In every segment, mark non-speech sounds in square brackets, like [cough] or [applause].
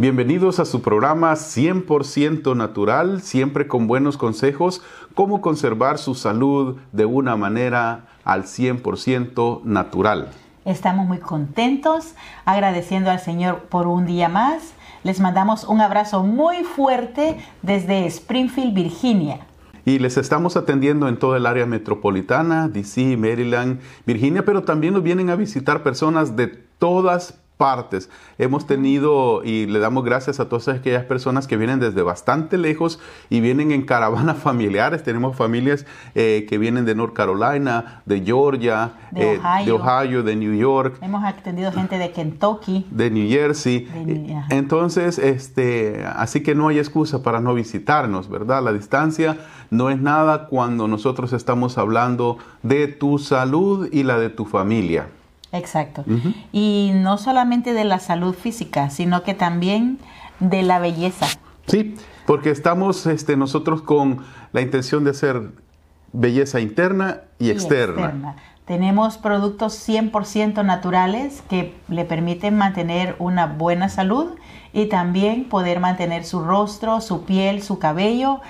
Bienvenidos a su programa 100% natural, siempre con buenos consejos, cómo conservar su salud de una manera al 100% natural. Estamos muy contentos, agradeciendo al Señor por un día más. Les mandamos un abrazo muy fuerte desde Springfield, Virginia. Y les estamos atendiendo en toda el área metropolitana, DC, Maryland, Virginia, pero también nos vienen a visitar personas de todas partes. Hemos tenido y le damos gracias a todas aquellas personas que vienen desde bastante lejos y vienen en caravanas [laughs] familiares. Tenemos familias eh, que vienen de North Carolina, de Georgia, de, eh, Ohio. de New York. Hemos atendido gente de Kentucky. De New Jersey. Entonces, este, así que no hay excusa para no visitarnos, ¿verdad? La distancia no es nada cuando nosotros estamos hablando de tu salud y la de tu familia. Exacto. Y no solamente de la salud física, sino que también de la belleza. Sí, porque estamos este, nosotros con la intención de hacer belleza interna y, externa. Tenemos productos 100% naturales que le permiten mantener una buena salud y también poder mantener su rostro, su piel, su cabello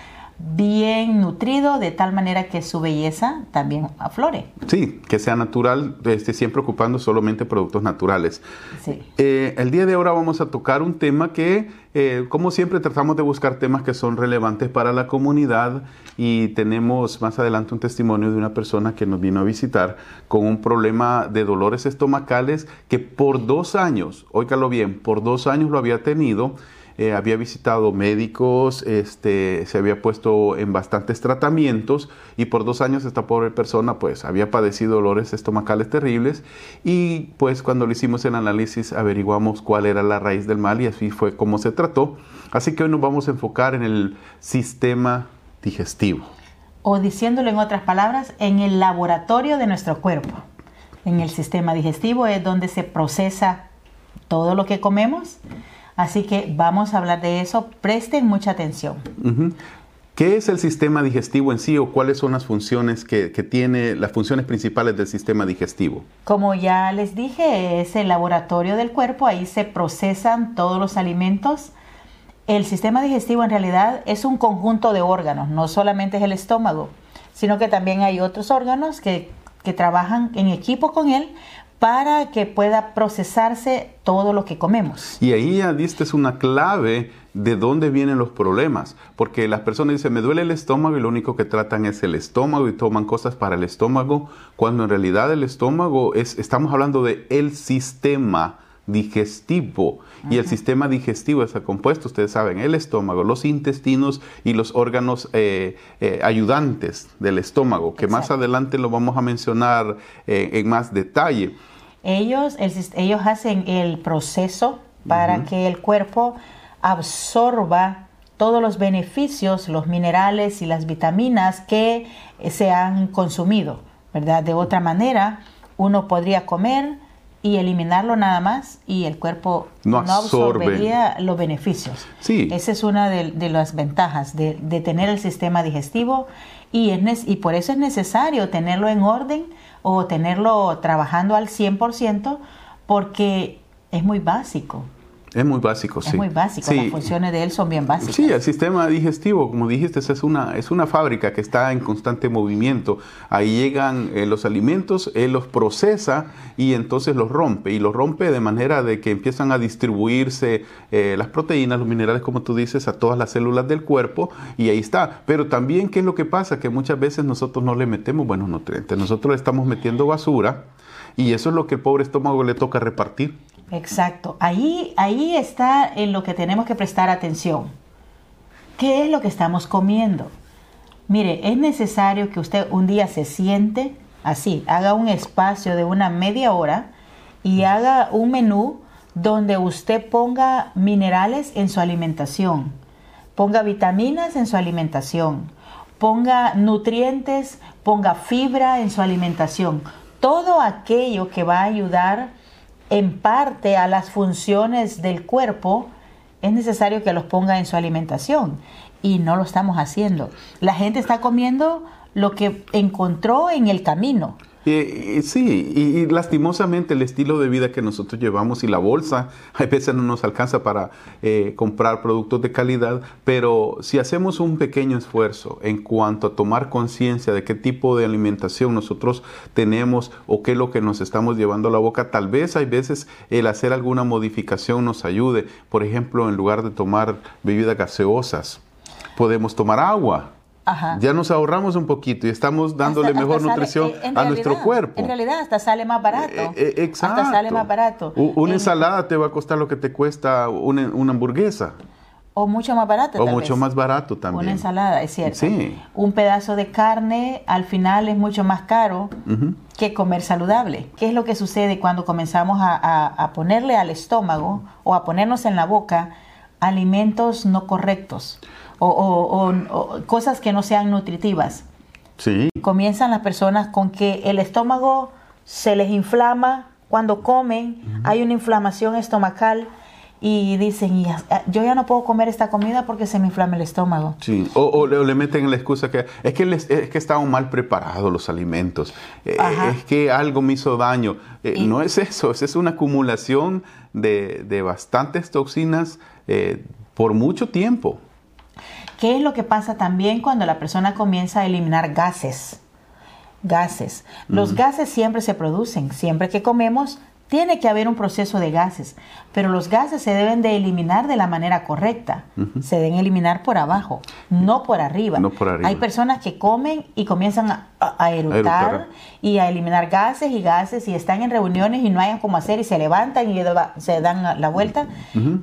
bien nutrido de tal manera que su belleza también aflore. Sí, que sea natural, este, siempre ocupando solamente productos naturales. Sí. Eh, el día de ahora vamos a tocar un tema que, eh, como siempre, tratamos de buscar temas que son relevantes para la comunidad y tenemos más adelante un testimonio de una persona que nos vino a visitar con un problema de dolores estomacales que por dos años, óigalo bien, por dos años lo había tenido eh, había visitado médicos, este, se había puesto en bastantes tratamientos y por dos años esta pobre persona pues había padecido dolores estomacales terribles y pues cuando le hicimos el análisis averiguamos cuál era la raíz del mal y así fue como se trató. Así que hoy nos vamos a enfocar en el sistema digestivo. O diciéndolo en otras palabras, en el laboratorio de nuestro cuerpo. En el sistema digestivo es donde se procesa todo lo que comemos Así que vamos a hablar de eso. Presten mucha atención. ¿Qué es el sistema digestivo en sí o cuáles son las funciones que, tiene, las funciones principales del sistema digestivo? Como ya les dije, es el laboratorio del cuerpo, ahí se procesan todos los alimentos. El sistema digestivo en realidad es un conjunto de órganos, no solamente es el estómago, sino que también hay otros órganos que, que trabajan en equipo con él para que pueda procesarse todo lo que comemos. Y ahí ya diste una clave de dónde vienen los problemas, porque las personas dicen, me duele el estómago y lo único que tratan es el estómago y toman cosas para el estómago, cuando en realidad el estómago es, estamos hablando de el sistema digestivo. Y el sistema digestivo está compuesto, ustedes saben, el estómago, los intestinos y los órganos eh, eh, ayudantes del estómago, que más adelante lo vamos a mencionar eh, en más detalle. Ellos, ellos hacen el proceso para que el cuerpo absorba todos los beneficios, los minerales y las vitaminas que se han consumido, ¿verdad? De otra manera, uno podría comer y eliminarlo nada más y el cuerpo no, absorbería los beneficios. Sí. Esa es una de, las ventajas de, tener el sistema digestivo y, es, y por eso es necesario tenerlo en orden o tenerlo trabajando al 100% porque es muy básico. Es muy básico, sí. Es muy básico, las funciones de él son bien básicas. Sí, el sistema digestivo, como dijiste, es una, es una fábrica que está en constante movimiento. Ahí llegan eh, los alimentos, él los procesa y entonces los rompe. Y los rompe de manera de que empiezan a distribuirse eh, las proteínas, los minerales, como tú dices, a todas las células del cuerpo y ahí está. Pero también, ¿qué es lo que pasa? Que muchas veces nosotros no le metemos buenos nutrientes. Nosotros le estamos metiendo basura y eso es lo que el pobre estómago le toca repartir. Exacto. Ahí, ahí está en lo que tenemos que prestar atención. ¿Qué es lo que estamos comiendo? Mire, es necesario que usted un día se siente así, haga un espacio de una media hora y haga un menú donde usted ponga minerales en su alimentación, ponga vitaminas en su alimentación, ponga nutrientes, ponga fibra en su alimentación. Todo aquello que va a ayudar en parte a las funciones del cuerpo, es necesario que los ponga en su alimentación y no lo estamos haciendo. La gente está comiendo lo que encontró en el camino. Sí, y, lastimosamente el estilo de vida que nosotros llevamos y la bolsa [laughs] a veces no nos alcanza para eh, comprar productos de calidad, pero si hacemos un pequeño esfuerzo en cuanto a tomar conciencia de qué tipo de alimentación nosotros tenemos o qué es lo que nos estamos llevando a la boca, tal vez hay veces el hacer alguna modificación nos ayude. Por ejemplo, en lugar de tomar bebidas gaseosas, podemos tomar agua ya nos ahorramos un poquito y estamos dándole mejor nutrición eh, a nuestro cuerpo. En realidad hasta sale más barato. Eh, eh, exacto. Hasta sale más barato. una ensalada te va a costar lo que te cuesta una, hamburguesa. O mucho más barato. O mucho más barato también. Una ensalada, es cierto. Sí. Un pedazo de carne al final es mucho más caro que comer saludable. ¿Qué es lo que sucede cuando comenzamos a ponerle al estómago o a ponernos en la boca alimentos no correctos? O, cosas que no sean nutritivas. Sí. Comienzan las personas con que el estómago se les inflama cuando comen, hay una inflamación estomacal y dicen, yo ya no puedo comer esta comida porque se me inflama el estómago. Sí, o, le, meten la excusa que es que, es que estaban mal preparados los alimentos, eh, es que algo me hizo daño. Eh, no es eso, es una acumulación de, de bastantes toxinas eh, por mucho tiempo. ¿Qué es lo que pasa también cuando la persona comienza a eliminar gases? Gases. Los gases siempre se producen. Siempre que comemos, tiene que haber un proceso de gases, pero los gases se deben de eliminar de la manera correcta. Se deben eliminar por abajo, no por arriba. Hay personas que comen y comienzan a, a, eructar, y a eliminar gases y gases y están en reuniones y no hayan cómo hacer y se levantan y se dan la vuelta.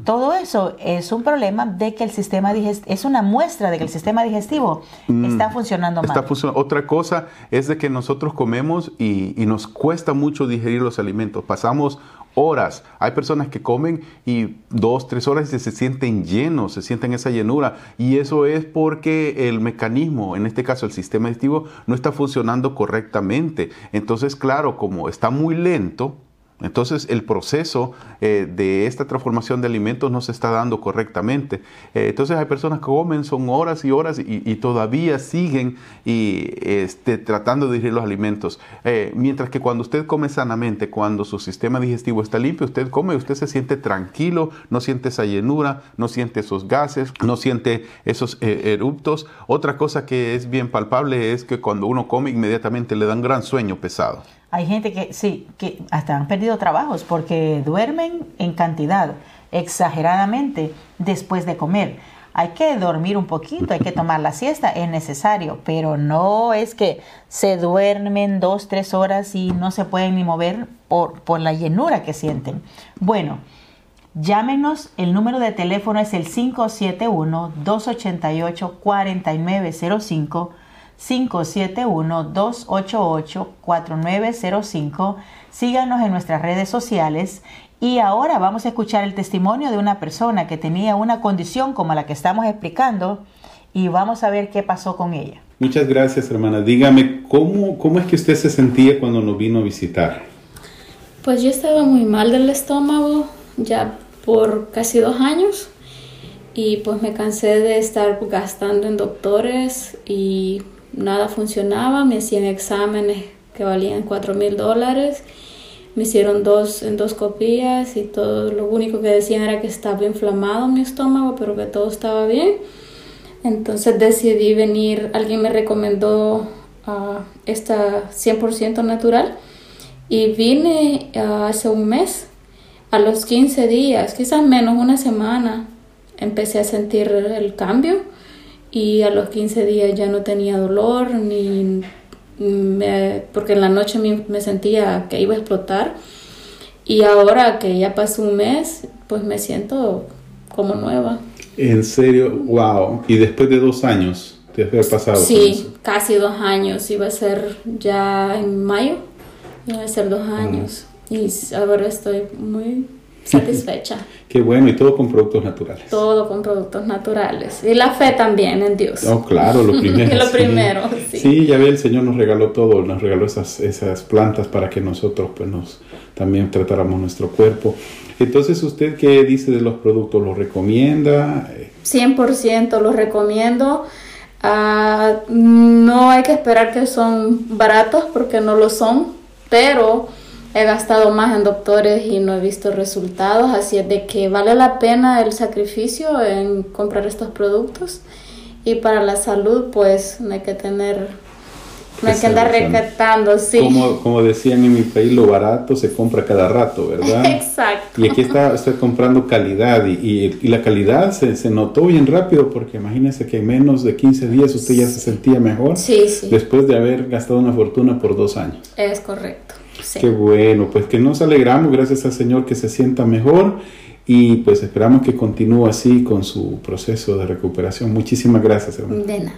Todo eso es un problema de que el sistema digestivo, es una muestra de que el sistema digestivo mm. está funcionando mal. Otra cosa es de que nosotros comemos y, y nos cuesta mucho digerir los alimentos. Pasamos horas. Hay personas que comen y dos, tres horas y se sienten llenos, se sienten esa llenura. Y eso es porque el mecanismo, en este caso el sistema digestivo, no está funcionando correctamente. Entonces, claro, como está muy lento, entonces el proceso eh, de esta transformación de alimentos no se está dando correctamente. Eh, entonces hay personas que comen, son horas y horas y, todavía siguen y, este, tratando de digerir los alimentos. Eh, mientras que cuando usted come sanamente, cuando su sistema digestivo está limpio, usted come, usted se siente tranquilo, no siente esa llenura, no siente esos gases, no siente esos eruptos. Otra cosa que es bien palpable es que cuando uno come inmediatamente le da un gran sueño pesado. Hay gente que sí, que hasta han perdido trabajos porque duermen en cantidad, exageradamente, después de comer. Hay que dormir un poquito, hay que tomar la siesta, es necesario, pero no es que se duermen dos, tres horas y no se pueden ni mover por, por la llenura que sienten. Bueno, llámenos, el número de teléfono es el 571-288-4905 571-288-4905. Síganos en nuestras redes sociales. Y ahora vamos a escuchar el testimonio de una persona que tenía una condición como la que estamos explicando y vamos a ver qué pasó con ella. Muchas gracias, hermana. Dígame, ¿cómo, cómo es que usted se sentía cuando nos vino a visitar? Pues yo estaba muy mal del estómago ya por casi dos años y pues me cansé de estar gastando en doctores y nada funcionaba, me hacían exámenes que valían 4 mil dólares, me hicieron dos endoscopías y todo lo único que decían era que estaba inflamado mi estómago, pero que todo estaba bien. Entonces decidí venir, alguien me recomendó uh, esta 100% natural y vine ah, hace un mes, a los 15 días, quizás menos una semana, empecé a sentir el cambio y a los 15 días ya no tenía dolor ni porque en la noche me, sentía que iba a explotar y ahora que ya pasó un mes pues me siento como nueva. En serio, wow. Y después de dos años de haber pasado. Sí, casi dos años. Iba a ser ya en mayo, iba a ser dos años. Y ahora estoy muy satisfecha. [laughs] Qué bueno, y todo con productos naturales. Todo con productos naturales. Y la fe también en Dios. Oh, claro, lo [laughs] primero. lo primero, sí. sí. ya ve, el Señor nos regaló todo, nos regaló esas, esas plantas para que nosotros pues nos también tratáramos nuestro cuerpo. Entonces, ¿usted qué dice de los productos? ¿Los recomienda? 100% los recomiendo. Ah, no hay que esperar que son baratos porque no lo son pero he gastado más en doctores y no he visto resultados, así es de que vale la pena el sacrificio en comprar estos productos y para la salud pues no hay que tener no hay que andar recatando, sí. Como, como, decían en mi país, lo barato se compra cada rato, ¿verdad? [laughs] Exacto. Y aquí está usted comprando calidad y, y, la calidad se, se, notó bien rápido porque imagínese que en menos de 15 días usted ya se sentía mejor. Sí, sí. Después de haber gastado una fortuna por dos años. Es correcto. Sí. Qué bueno, pues que nos alegramos, gracias al Señor que se sienta mejor y pues esperamos que continúe así con su proceso de recuperación. Muchísimas gracias, hermano. De nada.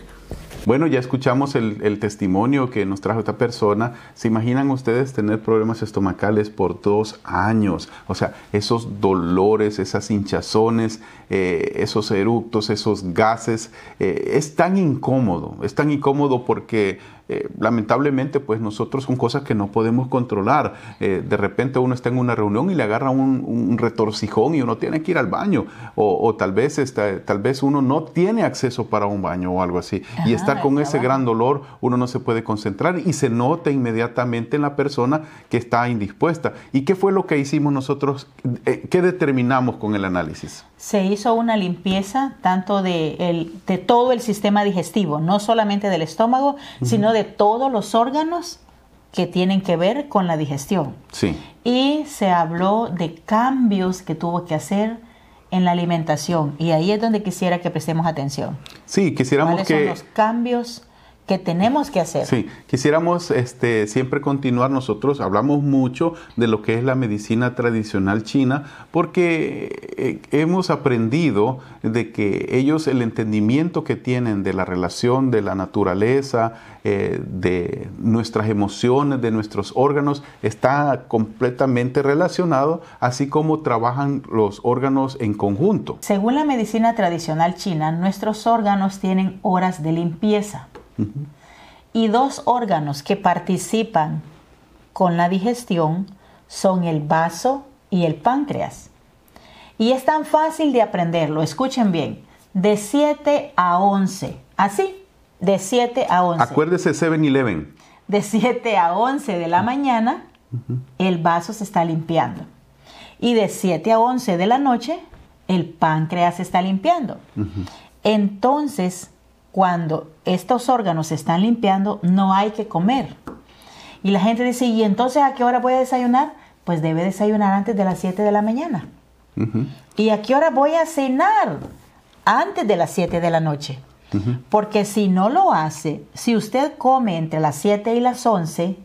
Bueno, ya escuchamos el, testimonio que nos trajo esta persona. ¿Se imaginan ustedes tener problemas estomacales por dos años? O sea, esos dolores, esas hinchazones, eh, esos eructos, esos gases. Eh, es tan incómodo, es tan incómodo porque eh, lamentablemente pues nosotros son cosas que no podemos controlar. Eh, de repente uno está en una reunión y le agarra un, retorcijón y uno tiene que ir al baño o, tal, vez está, tal vez uno no tiene acceso para un baño o algo así y está con ese gran dolor uno no se puede concentrar y se nota inmediatamente en la persona que está indispuesta. ¿Y qué fue lo que hicimos nosotros? Eh, ¿Qué determinamos con el análisis? Se hizo una limpieza tanto de, el, de todo el sistema digestivo, no solamente del estómago, sino de todos los órganos que tienen que ver con la digestión. Sí. Y se habló de cambios que tuvo que hacer en la alimentación. Y ahí es donde quisiera que prestemos atención. Sí, quisiéramos ¿Cuáles que... Son los cambios que tenemos que hacer. Sí, quisiéramos este, siempre continuar nosotros, hablamos mucho de lo que es la medicina tradicional china, porque eh, hemos aprendido de que ellos el entendimiento que tienen de la relación de la naturaleza, eh, de nuestras emociones, de nuestros órganos, está completamente relacionado, así como trabajan los órganos en conjunto. Según la medicina tradicional china, nuestros órganos tienen horas de limpieza. Y dos órganos que participan con la digestión son el vaso y el páncreas. Y es tan fácil de aprenderlo, escuchen bien, de 7 a 11, así, de 7 a 11. Acuérdese 7-Eleven. De 7 a 11 de la mañana, el vaso se está limpiando. Y de 7 a 11 de la noche, el páncreas se está limpiando. Entonces, cuando estos órganos se están limpiando, no hay que comer. Y la gente dice, ¿y entonces a qué hora voy a desayunar? Pues debe desayunar antes de las 7 de la mañana. ¿Y a qué hora voy a cenar? Antes de las 7 de la noche. Porque si no lo hace, si usted come entre las 7 y las 11,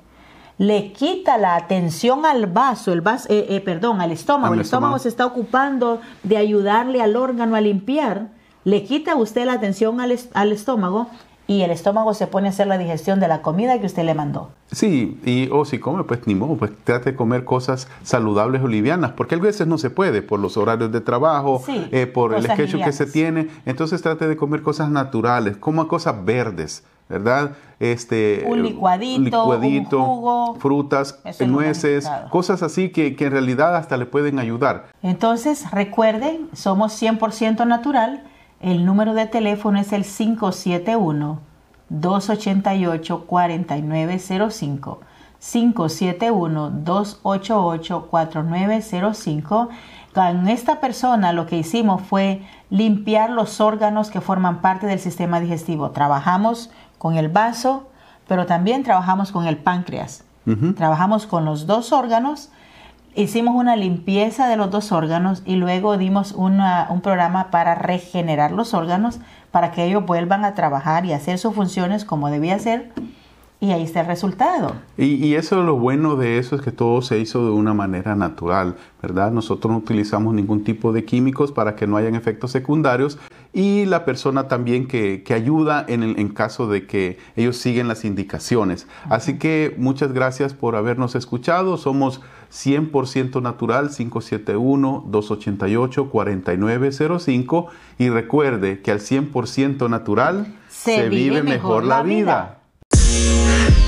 le quita la atención al vaso, el vaso eh, eh, perdón, al estómago. el estómago se está ocupando de ayudarle al órgano a limpiar le quita usted la atención al, estómago y el estómago se pone a hacer la digestión de la comida que usted le mandó. Sí, y o si come, pues ni modo, pues trate de comer cosas saludables o livianas, porque a veces no se puede por los horarios de trabajo, eh, por el esquecho que se tiene. Entonces trate de comer cosas naturales, coma cosas verdes. ¿verdad? Este, un licuadito, un jugo, frutas, nueces, cosas así que, que en realidad hasta le pueden ayudar. Entonces, recuerden, somos 100% natural el número de teléfono es el 571-288-4905. 571-288-4905. Con esta persona lo que hicimos fue limpiar los órganos que forman parte del sistema digestivo. Trabajamos con el vaso, pero también trabajamos con el páncreas. Trabajamos con los dos órganos hicimos una limpieza de los dos órganos y luego dimos un programa para regenerar los órganos para que ellos vuelvan a trabajar y hacer sus funciones como debía ser. Y ahí está el resultado. Y, y, eso lo bueno de eso es que todo se hizo de una manera natural, ¿verdad? Nosotros no utilizamos ningún tipo de químicos para que no hayan efectos secundarios y la persona también que, que ayuda en, el, en caso de que ellos siguen las indicaciones. Así que muchas gracias por habernos escuchado. Somos 100% natural 571-288-4905 y recuerde que al 100% natural se, vive, mejor, la vida. Yeah.